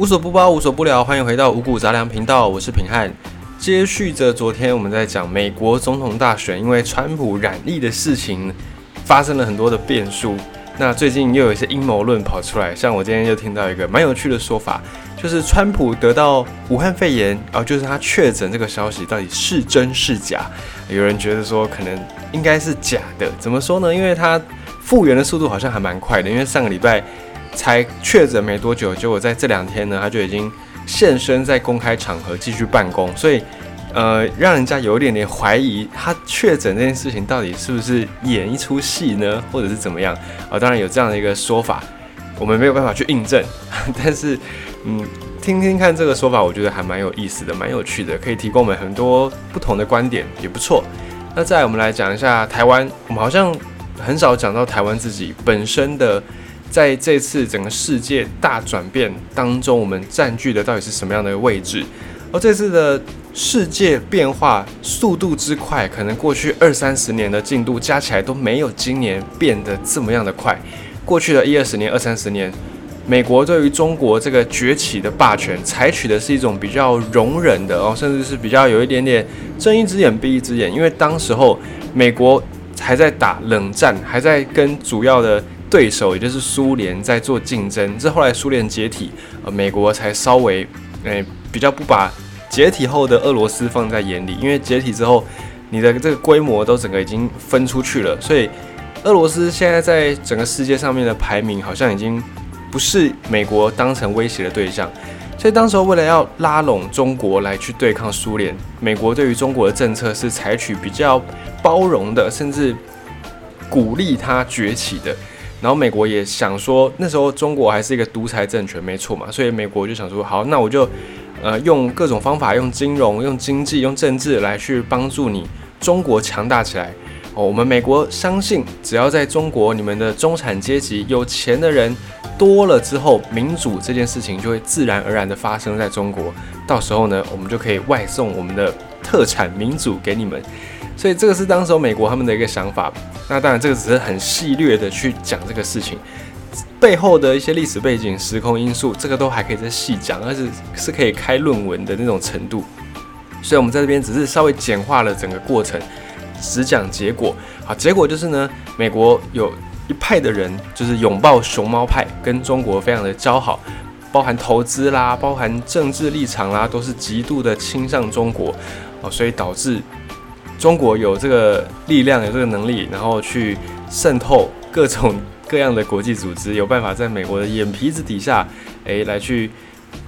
无所不包，无所不聊，欢迎回到五谷杂粮频道，我是平汉。接续着昨天我们在讲美国总统大选，因为川普染疫的事情发生了很多的变数。那最近又有一些阴谋论跑出来，像我今天又听到一个蛮有趣的说法，就是川普得到武汉肺炎，哦，就是他确诊这个消息到底是真是假？有人觉得说可能应该是假的，怎么说呢？因为他复原的速度好像还蛮快的，因为上个礼拜。才确诊没多久，结果在这两天呢，他就已经现身在公开场合继续办公，所以呃，让人家有一点点怀疑他确诊这件事情到底是不是演一出戏呢，或者是怎么样啊？当然有这样的一个说法，我们没有办法去印证，但是嗯，听听看这个说法，我觉得还蛮有意思的，蛮有趣的，可以提供我们很多不同的观点，也不错。那再我们来讲一下台湾，我们好像很少讲到台湾自己本身的。在这次整个世界大转变当中，我们占据的到底是什么样的位置？而这次的世界变化速度之快，可能过去二三十年的进度加起来都没有今年变得这么样的快。过去的一二十年、二三十年，美国对于中国这个崛起的霸权，采取的是一种比较容忍的哦，甚至是比较有一点点睁一只眼闭一只眼，因为当时候美国还在打冷战，还在跟主要的。对手也就是苏联在做竞争，这后来苏联解体，呃，美国才稍微，诶，比较不把解体后的俄罗斯放在眼里，因为解体之后，你的这个规模都整个已经分出去了，所以俄罗斯现在在整个世界上面的排名好像已经不是美国当成威胁的对象，所以当时候为了要拉拢中国来去对抗苏联，美国对于中国的政策是采取比较包容的，甚至鼓励它崛起的。然后美国也想说，那时候中国还是一个独裁政权，没错嘛，所以美国就想说，好，那我就，呃，用各种方法，用金融、用经济、用政治来去帮助你中国强大起来。哦，我们美国相信，只要在中国，你们的中产阶级、有钱的人多了之后，民主这件事情就会自然而然的发生在中国。到时候呢，我们就可以外送我们的特产民主给你们。所以这个是当时美国他们的一个想法。那当然，这个只是很细略的去讲这个事情背后的一些历史背景、时空因素，这个都还可以再细讲，而且是可以开论文的那种程度。所以，我们在这边只是稍微简化了整个过程，只讲结果。好，结果就是呢，美国有一派的人就是拥抱熊猫派，跟中国非常的交好，包含投资啦，包含政治立场啦，都是极度的倾向中国。哦，所以导致。中国有这个力量，有这个能力，然后去渗透各种各样的国际组织，有办法在美国的眼皮子底下，诶，来去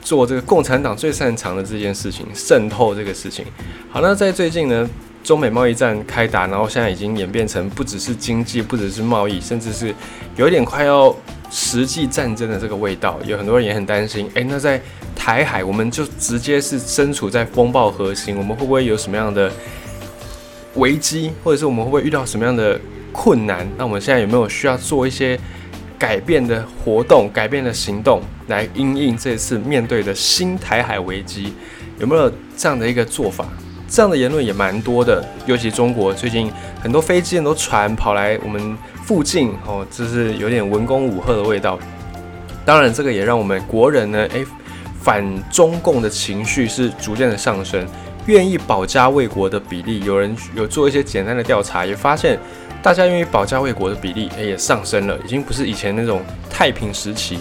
做这个共产党最擅长的这件事情，渗透这个事情。好，那在最近呢，中美贸易战开打，然后现在已经演变成不只是经济，不只是贸易，甚至是有一点快要实际战争的这个味道。有很多人也很担心，诶，那在台海，我们就直接是身处在风暴核心，我们会不会有什么样的？危机，或者是我们会不会遇到什么样的困难？那我们现在有没有需要做一些改变的活动、改变的行动，来应应这次面对的新台海危机？有没有这样的一个做法？这样的言论也蛮多的，尤其中国最近很多飞机、很多船跑来我们附近，哦，就是有点文攻武赫的味道。当然，这个也让我们国人呢，诶，反中共的情绪是逐渐的上升。愿意保家卫国的比例，有人有做一些简单的调查，也发现大家愿意保家卫国的比例，也上升了，已经不是以前那种太平时期。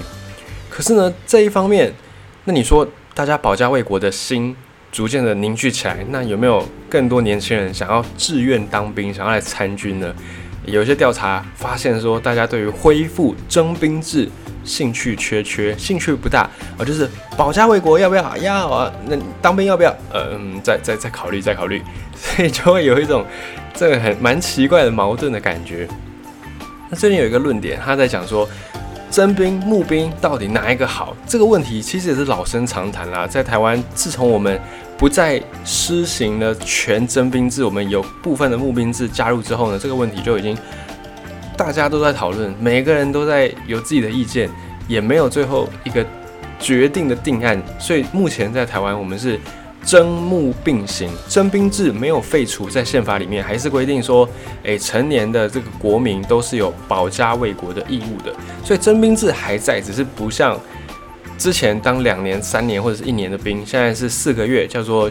可是呢，这一方面，那你说大家保家卫国的心逐渐的凝聚起来，那有没有更多年轻人想要志愿当兵，想要来参军呢？有一些调查发现说，大家对于恢复征兵制。兴趣缺缺，兴趣不大啊，就是保家卫国要不要？要啊，那当兵要不要？呃嗯，再再再考虑，再考虑，所以就会有一种这个很蛮奇怪的矛盾的感觉。那最近有一个论点，他在讲说，征兵募兵到底哪一个好？这个问题其实也是老生常谈啦。在台湾，自从我们不再施行了全征兵制，我们有部分的募兵制加入之后呢，这个问题就已经。大家都在讨论，每个人都在有自己的意见，也没有最后一个决定的定案。所以目前在台湾，我们是征募并行，征兵制没有废除，在宪法里面还是规定说，诶，成年的这个国民都是有保家卫国的义务的。所以征兵制还在，只是不像之前当两年、三年或者是一年的兵，现在是四个月，叫做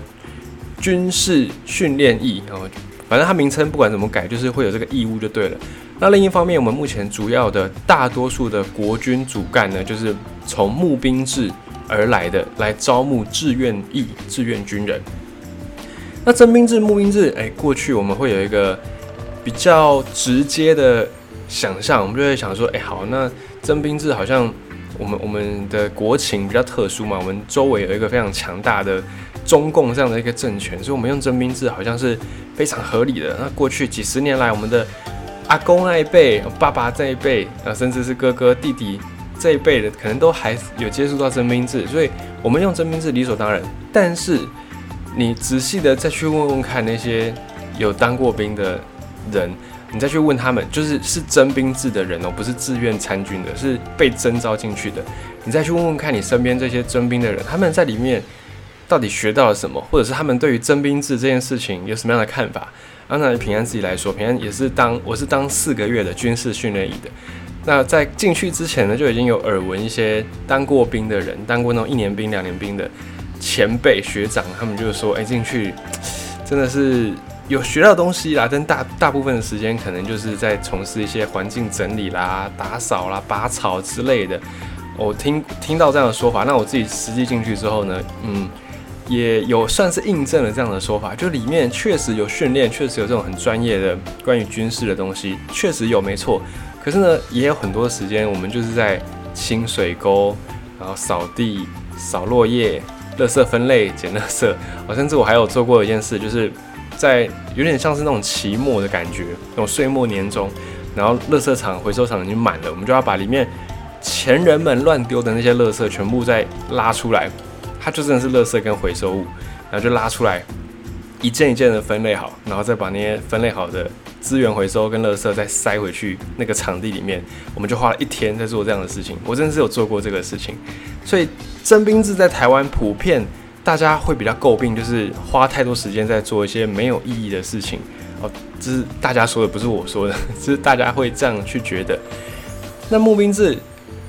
军事训练役。然后，反正它名称不管怎么改，就是会有这个义务就对了。那另一方面，我们目前主要的大多数的国军主干呢，就是从募兵制而来的，来招募志愿役、志愿军人。那征兵制、募兵制，哎，过去我们会有一个比较直接的想象，我们就会想说，哎，好，那征兵制好像我们我们的国情比较特殊嘛，我们周围有一个非常强大的中共这样的一个政权，所以我们用征兵制好像是非常合理的。那过去几十年来，我们的阿公那一辈、爸爸这一辈，啊，甚至是哥哥、弟弟这一辈的，可能都还有接触到征兵制，所以我们用征兵制理所当然。但是你仔细的再去问问看那些有当过兵的人，你再去问他们，就是是征兵制的人哦，不是自愿参军的，是被征召进去的。你再去问问看你身边这些征兵的人，他们在里面到底学到了什么，或者是他们对于征兵制这件事情有什么样的看法？那平安自己来说，平安也是当我是当四个月的军事训练营的。那在进去之前呢，就已经有耳闻一些当过兵的人，当过那种一年兵、两年兵的前辈学长，他们就是说，哎，进去真的是有学到东西啦，但大大部分的时间可能就是在从事一些环境整理啦、打扫啦、拔草之类的。我听听到这样的说法，那我自己实际进去之后呢，嗯。也有算是印证了这样的说法，就里面确实有训练，确实有这种很专业的关于军事的东西，确实有没错。可是呢，也有很多时间我们就是在清水沟，然后扫地、扫落叶、垃圾分类、捡垃圾。哦，甚至我还有做过一件事，就是在有点像是那种期末的感觉，那种岁末年终，然后垃圾场、回收场已经满了，我们就要把里面前人们乱丢的那些垃圾全部再拉出来。它就真的是垃圾跟回收物，然后就拉出来，一件一件的分类好，然后再把那些分类好的资源回收跟垃圾再塞回去那个场地里面。我们就花了一天在做这样的事情，我真的是有做过这个事情。所以征兵制在台湾普遍大家会比较诟病，就是花太多时间在做一些没有意义的事情。哦，这是大家说的，不是我说的，是大家会这样去觉得。那募兵制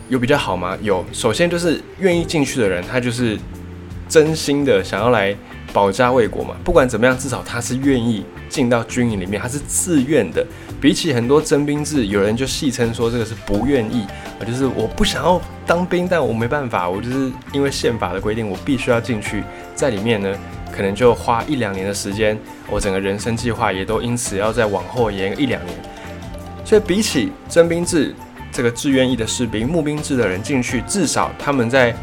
有比较好吗？有，首先就是愿意进去的人，他就是。真心的想要来保家卫国嘛？不管怎么样，至少他是愿意进到军营里面，他是自愿的。比起很多征兵制，有人就戏称说这个是不愿意啊，就是我不想要当兵，但我没办法，我就是因为宪法的规定，我必须要进去，在里面呢，可能就花一两年的时间，我整个人生计划也都因此要再往后延一两年。所以比起征兵制，这个志愿役的士兵、募兵制的人进去，至少他们在。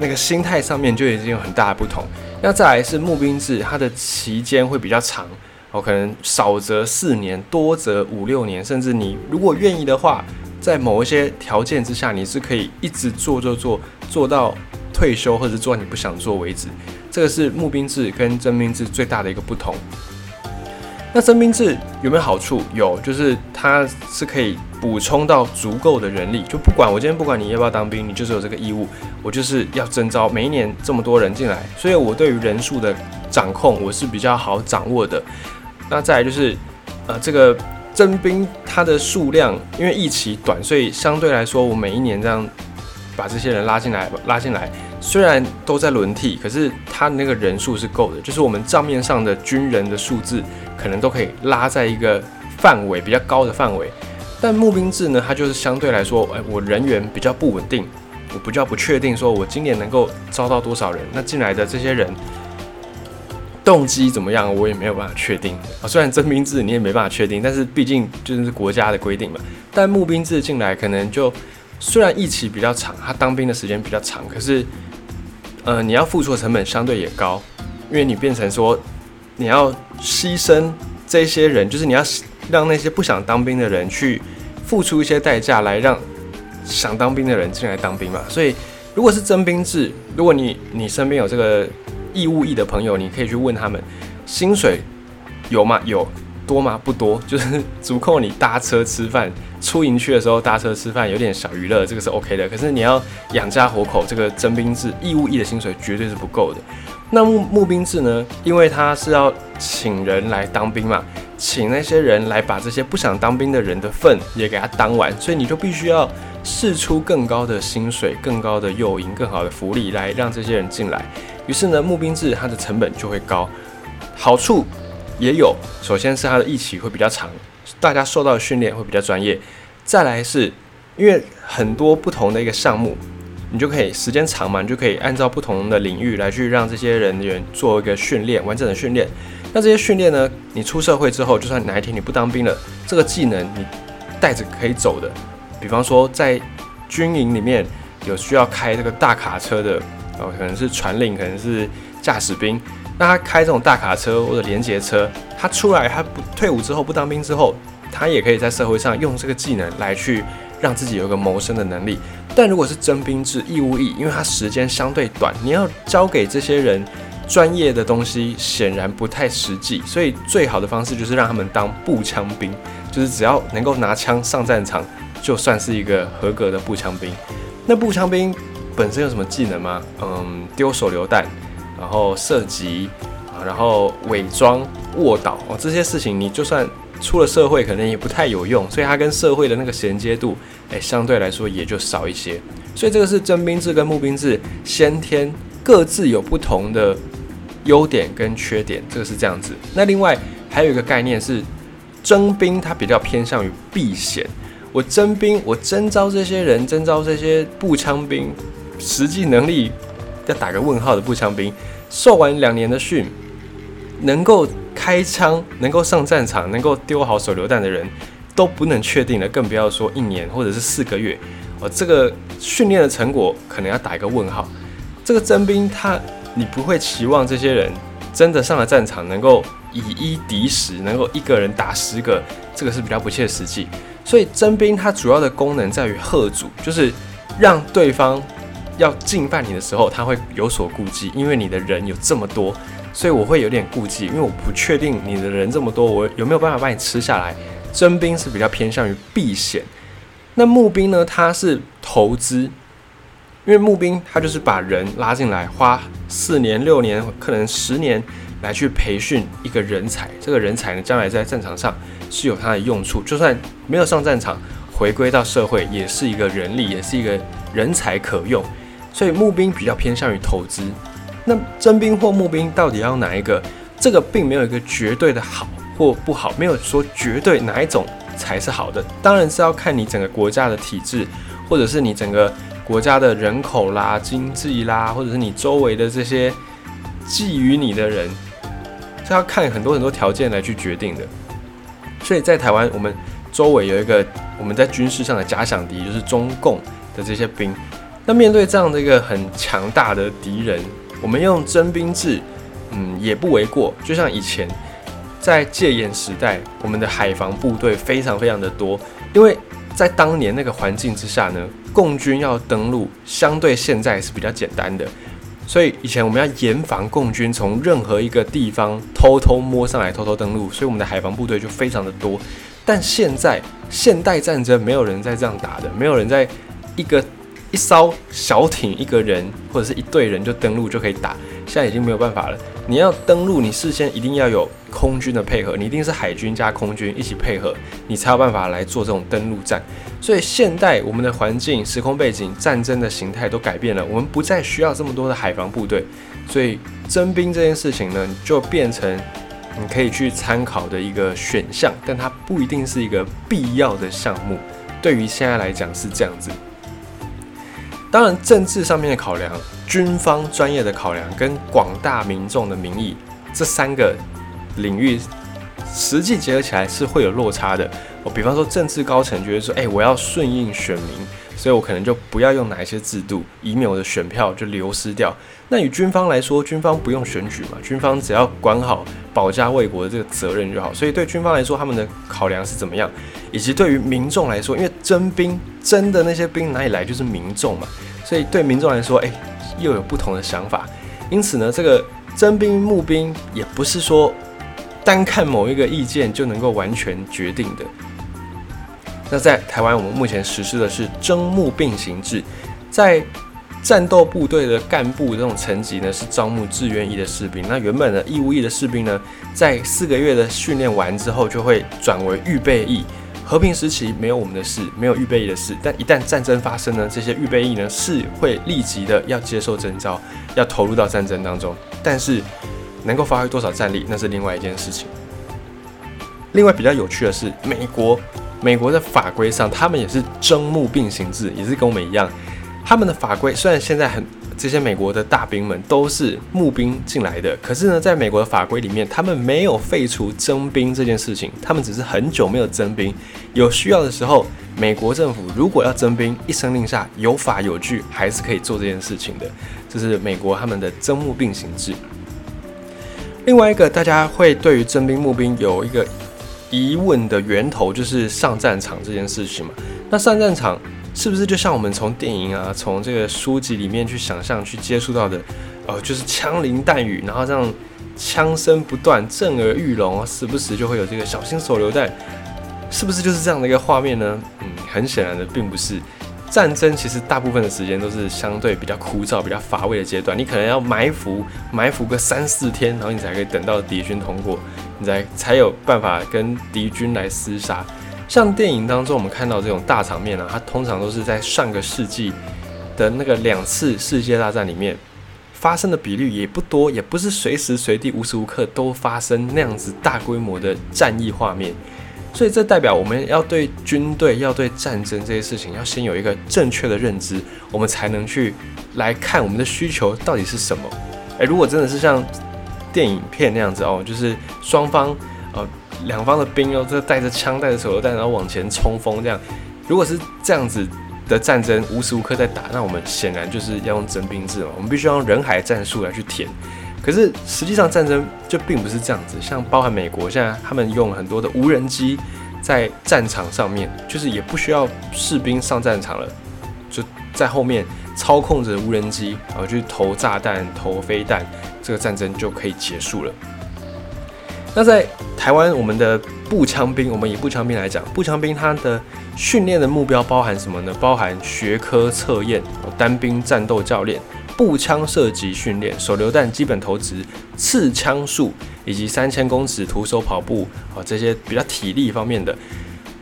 那个心态上面就已经有很大的不同。那再来是募兵制，它的期间会比较长，哦，可能少则四年，多则五六年，甚至你如果愿意的话，在某一些条件之下，你是可以一直做做做做到退休，或者做你不想做为止。这个是募兵制跟征兵制最大的一个不同。那征兵制有没有好处？有，就是它是可以补充到足够的人力。就不管我今天不管你要不要当兵，你就是有这个义务，我就是要征召每一年这么多人进来，所以我对于人数的掌控我是比较好掌握的。那再来就是，呃，这个征兵它的数量，因为役期短，所以相对来说，我每一年这样把这些人拉进来，拉进来。虽然都在轮替，可是他那个人数是够的，就是我们账面上的军人的数字可能都可以拉在一个范围比较高的范围。但募兵制呢，它就是相对来说，哎，我人员比较不稳定，我比较不确定，说我今年能够招到多少人。那进来的这些人动机怎么样，我也没有办法确定啊。虽然征兵制你也没办法确定，但是毕竟就是国家的规定嘛。但募兵制进来可能就虽然役期比较长，他当兵的时间比较长，可是。呃，你要付出的成本相对也高，因为你变成说，你要牺牲这些人，就是你要让那些不想当兵的人去付出一些代价，来让想当兵的人进来当兵嘛。所以，如果是征兵制，如果你你身边有这个义务役的朋友，你可以去问他们，薪水有吗？有。多吗？不多，就是足够你搭车吃饭。出营区的时候搭车吃饭有点小娱乐，这个是 OK 的。可是你要养家活口，这个征兵制义务役的薪水绝对是不够的。那募募兵制呢？因为他是要请人来当兵嘛，请那些人来把这些不想当兵的人的份也给他当完，所以你就必须要试出更高的薪水、更高的诱因、更好的福利来让这些人进来。于是呢，募兵制它的成本就会高，好处也有。首先是它的役期会比较长，大家受到的训练会比较专业。再来是因为很多不同的一个项目，你就可以时间长嘛，你就可以按照不同的领域来去让这些人员做一个训练，完整的训练。那这些训练呢，你出社会之后，就算哪一天你不当兵了，这个技能你带着可以走的。比方说在军营里面有需要开这个大卡车的。哦，可能是传令，可能是驾驶兵。那他开这种大卡车或者连接车，他出来，他不退伍之后不当兵之后，他也可以在社会上用这个技能来去让自己有一个谋生的能力。但如果是征兵制义务役，因为它时间相对短，你要交给这些人专业的东西，显然不太实际。所以最好的方式就是让他们当步枪兵，就是只要能够拿枪上战场，就算是一个合格的步枪兵。那步枪兵。本身有什么技能吗？嗯，丢手榴弹，然后射击啊，然后伪装卧倒哦，这些事情你就算出了社会，可能也不太有用，所以它跟社会的那个衔接度，哎，相对来说也就少一些。所以这个是征兵制跟募兵制先天各自有不同的优点跟缺点，这个是这样子。那另外还有一个概念是，征兵它比较偏向于避险。我征兵，我征召这些人，征召这些步枪兵。实际能力要打个问号的步枪兵，受完两年的训，能够开枪、能够上战场、能够丢好手榴弹的人，都不能确定了，更不要说一年或者是四个月。我，这个训练的成果可能要打一个问号。这个征兵他，你不会期望这些人真的上了战场能够以一敌十，能够一个人打十个，这个是比较不切实际。所以征兵它主要的功能在于贺阻，就是让对方。要进犯你的时候，他会有所顾忌，因为你的人有这么多，所以我会有点顾忌，因为我不确定你的人这么多，我有没有办法把你吃下来。征兵是比较偏向于避险，那募兵呢？它是投资，因为募兵他就是把人拉进来，花四年、六年，可能十年来去培训一个人才，这个人才呢，将来在战场上是有它的用处，就算没有上战场，回归到社会也是一个人力，也是一个人才可用。所以募兵比较偏向于投资，那征兵或募兵到底要哪一个？这个并没有一个绝对的好或不好，没有说绝对哪一种才是好的。当然是要看你整个国家的体制，或者是你整个国家的人口啦、经济啦，或者是你周围的这些觊觎你的人，是要看很多很多条件来去决定的。所以在台湾，我们周围有一个我们在军事上的假想敌，就是中共的这些兵。那面对这样的一个很强大的敌人，我们用征兵制，嗯，也不为过。就像以前在戒严时代，我们的海防部队非常非常的多，因为在当年那个环境之下呢，共军要登陆，相对现在是比较简单的。所以以前我们要严防共军从任何一个地方偷偷摸上来，偷偷登陆，所以我们的海防部队就非常的多。但现在现代战争没有人在这样打的，没有人在一个。一艘小艇，一个人或者是一队人就登陆就可以打，现在已经没有办法了。你要登陆，你事先一定要有空军的配合，你一定是海军加空军一起配合，你才有办法来做这种登陆战。所以现代我们的环境、时空背景、战争的形态都改变了，我们不再需要这么多的海防部队，所以征兵这件事情呢，就变成你可以去参考的一个选项，但它不一定是一个必要的项目。对于现在来讲是这样子。当然，政治上面的考量、军方专业的考量跟广大民众的民意这三个领域实际结合起来是会有落差的。我比方说，政治高层觉得说，哎，我要顺应选民，所以我可能就不要用哪一些制度，以免我的选票就流失掉。那与军方来说，军方不用选举嘛，军方只要管好保家卫国的这个责任就好。所以对军方来说，他们的考量是怎么样？以及对于民众来说，因为征兵征的那些兵哪里来，就是民众嘛，所以对民众来说，哎，又有不同的想法。因此呢，这个征兵募兵也不是说单看某一个意见就能够完全决定的。那在台湾，我们目前实施的是征募并行制，在战斗部队的干部这种层级呢，是招募志愿役的士兵。那原本的义务役的士兵呢，在四个月的训练完之后，就会转为预备役。和平时期没有我们的事，没有预备役的事，但一旦战争发生呢，这些预备役呢是会立即的要接受征召，要投入到战争当中。但是能够发挥多少战力，那是另外一件事情。另外比较有趣的是，美国美国的法规上，他们也是征募并行制，也是跟我们一样，他们的法规虽然现在很。这些美国的大兵们都是募兵进来的，可是呢，在美国的法规里面，他们没有废除征兵这件事情，他们只是很久没有征兵，有需要的时候，美国政府如果要征兵，一声令下，有法有据，还是可以做这件事情的。这是美国他们的征募并行制。另外一个，大家会对于征兵募兵有一个疑问的源头，就是上战场这件事情嘛？那上战场。是不是就像我们从电影啊，从这个书籍里面去想象、去接触到的，呃，就是枪林弹雨，然后这样枪声不断，震耳欲聋，时不时就会有这个小心手榴弹，是不是就是这样的一个画面呢？嗯，很显然的，并不是。战争其实大部分的时间都是相对比较枯燥、比较乏味的阶段，你可能要埋伏，埋伏个三四天，然后你才可以等到敌军通过，你才才有办法跟敌军来厮杀。像电影当中我们看到这种大场面啊，它通常都是在上个世纪的那个两次世界大战里面发生的比率也不多，也不是随时随地无时无刻都发生那样子大规模的战役画面，所以这代表我们要对军队、要对战争这些事情要先有一个正确的认知，我们才能去来看我们的需求到底是什么。诶，如果真的是像电影片那样子哦，就是双方呃。两方的兵哦，这带着枪、带着手榴弹，然后往前冲锋，这样。如果是这样子的战争，无时无刻在打，那我们显然就是要用征兵制嘛，我们必须要用人海战术来去填。可是实际上战争就并不是这样子，像包含美国现在他们用很多的无人机在战场上面，就是也不需要士兵上战场了，就在后面操控着无人机，然后去投炸弹、投飞弹，这个战争就可以结束了。那在台湾，我们的步枪兵，我们以步枪兵来讲，步枪兵它的训练的目标包含什么呢？包含学科测验、单兵战斗教练、步枪射击训练、手榴弹基本投掷、刺枪术，以及三千公尺徒手跑步啊这些比较体力方面的。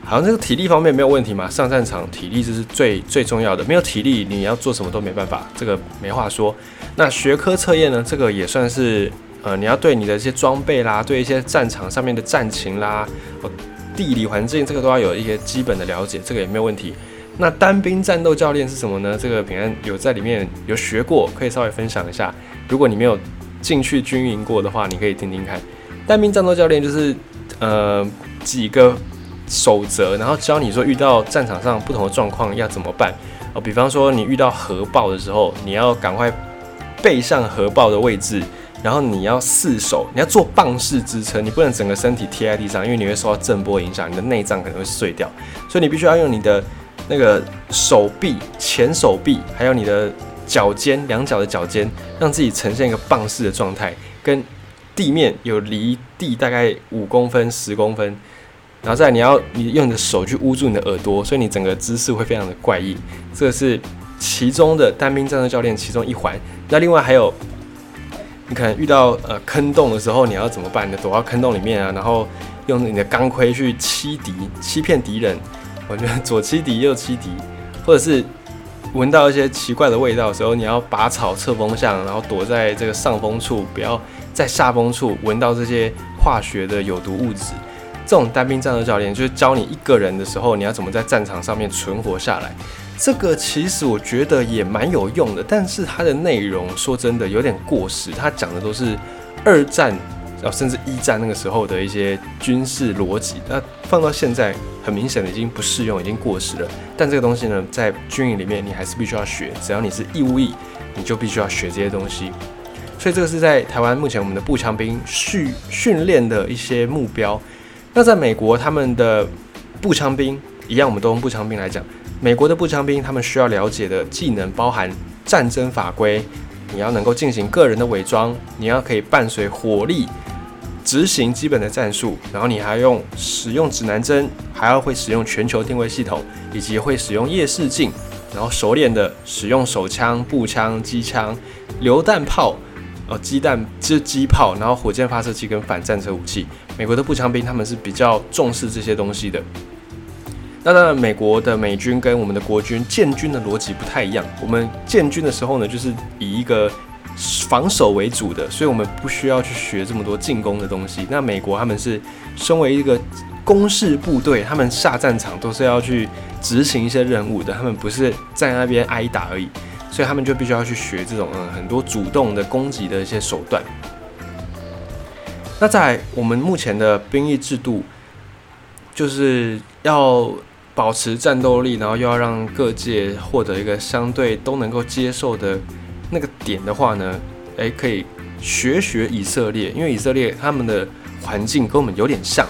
好像这个体力方面没有问题嘛？上战场体力这是最最重要的，没有体力你要做什么都没办法，这个没话说。那学科测验呢？这个也算是。呃，你要对你的一些装备啦，对一些战场上面的战情啦，地理环境，这个都要有一些基本的了解，这个也没有问题。那单兵战斗教练是什么呢？这个平安有在里面有学过，可以稍微分享一下。如果你没有进去军营过的话，你可以听听看。单兵战斗教练就是呃几个守则，然后教你说遇到战场上不同的状况要怎么办。哦，比方说你遇到核爆的时候，你要赶快背上核爆的位置。然后你要四手，你要做棒式支撑，你不能整个身体贴在地上，因为你会受到震波影响，你的内脏可能会碎掉。所以你必须要用你的那个手臂、前手臂，还有你的脚尖、两脚的脚尖，让自己呈现一个棒式的状态，跟地面有离地大概五公分、十公分。然后再你要你用你的手去捂住你的耳朵，所以你整个姿势会非常的怪异。这个是其中的单兵战斗教练其中一环。那另外还有。你可能遇到呃坑洞的时候，你要怎么办？你躲到坑洞里面啊，然后用你的钢盔去欺敌、欺骗敌人。我觉得左欺敌右欺敌，或者是闻到一些奇怪的味道的时候，你要拔草测风向，然后躲在这个上风处，不要在下风处闻到这些化学的有毒物质。这种单兵战斗教练就是教你一个人的时候，你要怎么在战场上面存活下来。这个其实我觉得也蛮有用的，但是它的内容说真的有点过时，它讲的都是二战啊甚至一战那个时候的一些军事逻辑，那放到现在很明显的已经不适用，已经过时了。但这个东西呢，在军营里面你还是必须要学，只要你是义务役，你就必须要学这些东西。所以这个是在台湾目前我们的步枪兵训训练的一些目标。那在美国他们的步枪兵一样，我们都用步枪兵来讲。美国的步枪兵，他们需要了解的技能包含战争法规，你要能够进行个人的伪装，你要可以伴随火力执行基本的战术，然后你还用使用指南针，还要会使用全球定位系统，以及会使用夜视镜，然后熟练的使用手枪、步枪、机枪、榴弹炮，哦，鸡蛋就机炮，然后火箭发射器跟反战车武器。美国的步枪兵他们是比较重视这些东西的。那当然，美国的美军跟我们的国军建军的逻辑不太一样。我们建军的时候呢，就是以一个防守为主的，所以我们不需要去学这么多进攻的东西。那美国他们是身为一个攻势部队，他们下战场都是要去执行一些任务的，他们不是在那边挨打而已，所以他们就必须要去学这种嗯很多主动的攻击的一些手段。那在我们目前的兵役制度，就是要保持战斗力，然后又要让各界获得一个相对都能够接受的那个点的话呢，诶，可以学学以色列，因为以色列他们的环境跟我们有点像，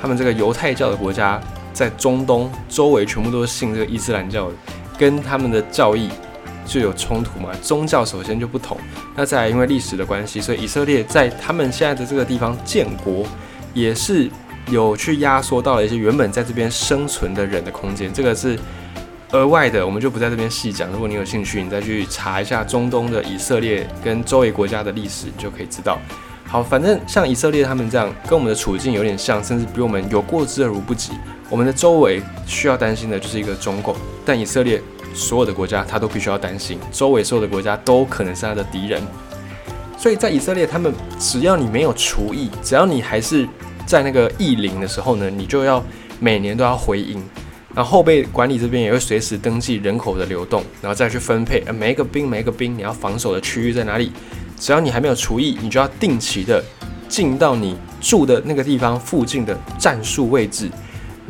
他们这个犹太教的国家在中东周围全部都是信这个伊斯兰教的，跟他们的教义。就有冲突嘛？宗教首先就不同，那再来因为历史的关系，所以以色列在他们现在的这个地方建国，也是有去压缩到了一些原本在这边生存的人的空间。这个是额外的，我们就不在这边细讲。如果你有兴趣，你再去查一下中东的以色列跟周围国家的历史，你就可以知道。好，反正像以色列他们这样，跟我们的处境有点像，甚至比我们有过之而无不及。我们的周围需要担心的就是一个中共，但以色列。所有的国家，他都必须要担心，周围所有的国家都可能是他的敌人。所以在以色列，他们只要你没有厨艺，只要你还是在那个役龄的时候呢，你就要每年都要回营。然后后备管理这边也会随时登记人口的流动，然后再去分配。呃，每一个兵，每一个兵，你要防守的区域在哪里？只要你还没有厨艺，你就要定期的进到你住的那个地方附近的战术位置。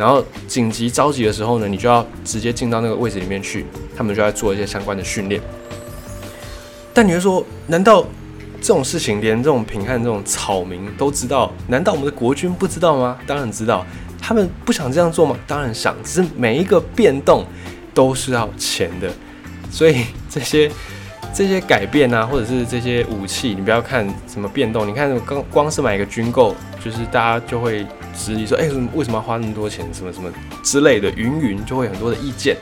然后紧急着急的时候呢，你就要直接进到那个位置里面去，他们就在做一些相关的训练。但你会说，难道这种事情连这种平汉这种草民都知道？难道我们的国军不知道吗？当然知道。他们不想这样做吗？当然想。只是每一个变动都是要钱的，所以这些这些改变啊，或者是这些武器，你不要看什么变动，你看光光是买一个军购，就是大家就会。质疑说：“哎，为什么要花那么多钱？什么什么之类的，云云就会很多的意见。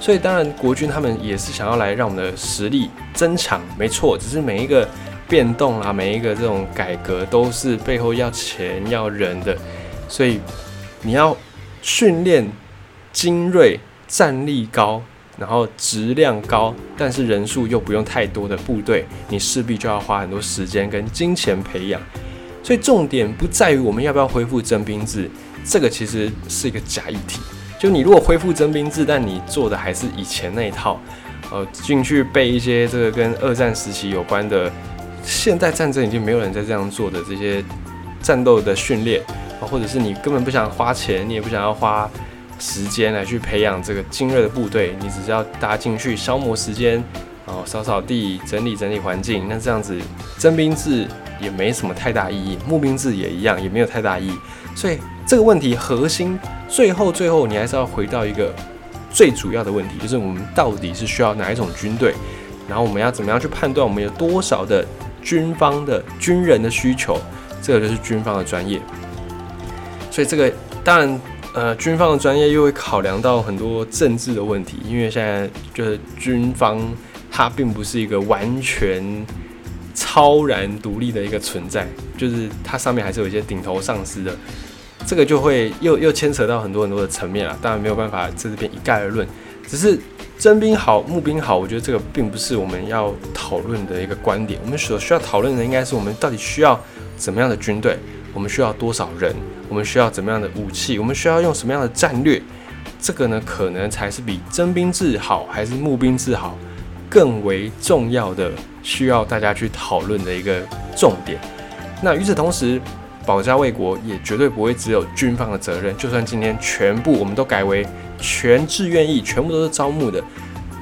所以当然，国军他们也是想要来让我们的实力增强，没错。只是每一个变动啊，每一个这种改革，都是背后要钱要人的。所以你要训练精锐、战力高，然后质量高，但是人数又不用太多的部队，你势必就要花很多时间跟金钱培养。”所以重点不在于我们要不要恢复征兵制，这个其实是一个假议题。就你如果恢复征兵制，但你做的还是以前那一套，呃，进去背一些这个跟二战时期有关的，现代战争已经没有人在这样做的这些战斗的训练，或者是你根本不想花钱，你也不想要花时间来去培养这个精锐的部队，你只是要搭进去消磨时间，然后扫扫地、整理整理环境，那这样子征兵制。也没什么太大意义，募兵制也一样，也没有太大意义。所以这个问题核心，最后最后你还是要回到一个最主要的问题，就是我们到底是需要哪一种军队，然后我们要怎么样去判断我们有多少的军方的军人的需求，这个就是军方的专业。所以这个当然，呃，军方的专业又会考量到很多政治的问题，因为现在就是军方它并不是一个完全。超然独立的一个存在，就是它上面还是有一些顶头上司的，这个就会又又牵扯到很多很多的层面了。当然没有办法在这边一概而论，只是征兵好、募兵好，我觉得这个并不是我们要讨论的一个观点。我们所需要讨论的应该是我们到底需要怎么样的军队，我们需要多少人，我们需要怎么样的武器，我们需要用什么样的战略，这个呢可能才是比征兵制好还是募兵制好。更为重要的需要大家去讨论的一个重点。那与此同时，保家卫国也绝对不会只有军方的责任。就算今天全部我们都改为全志愿役，全部都是招募的，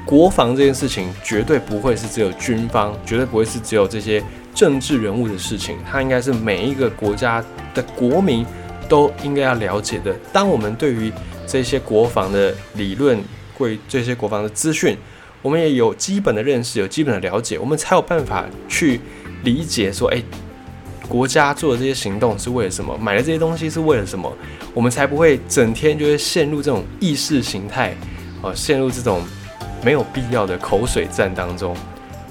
国防这件事情绝对不会是只有军方，绝对不会是只有这些政治人物的事情。它应该是每一个国家的国民都应该要了解的。当我们对于这些国防的理论，会这些国防的资讯。我们也有基本的认识，有基本的了解，我们才有办法去理解说，哎，国家做的这些行动是为了什么？买的这些东西是为了什么？我们才不会整天就会陷入这种意识形态，啊，陷入这种没有必要的口水战当中。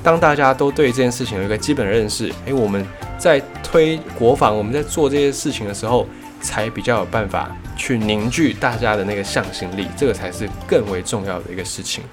当大家都对这件事情有一个基本认识，诶，我们在推国防，我们在做这些事情的时候，才比较有办法去凝聚大家的那个向心力，这个才是更为重要的一个事情。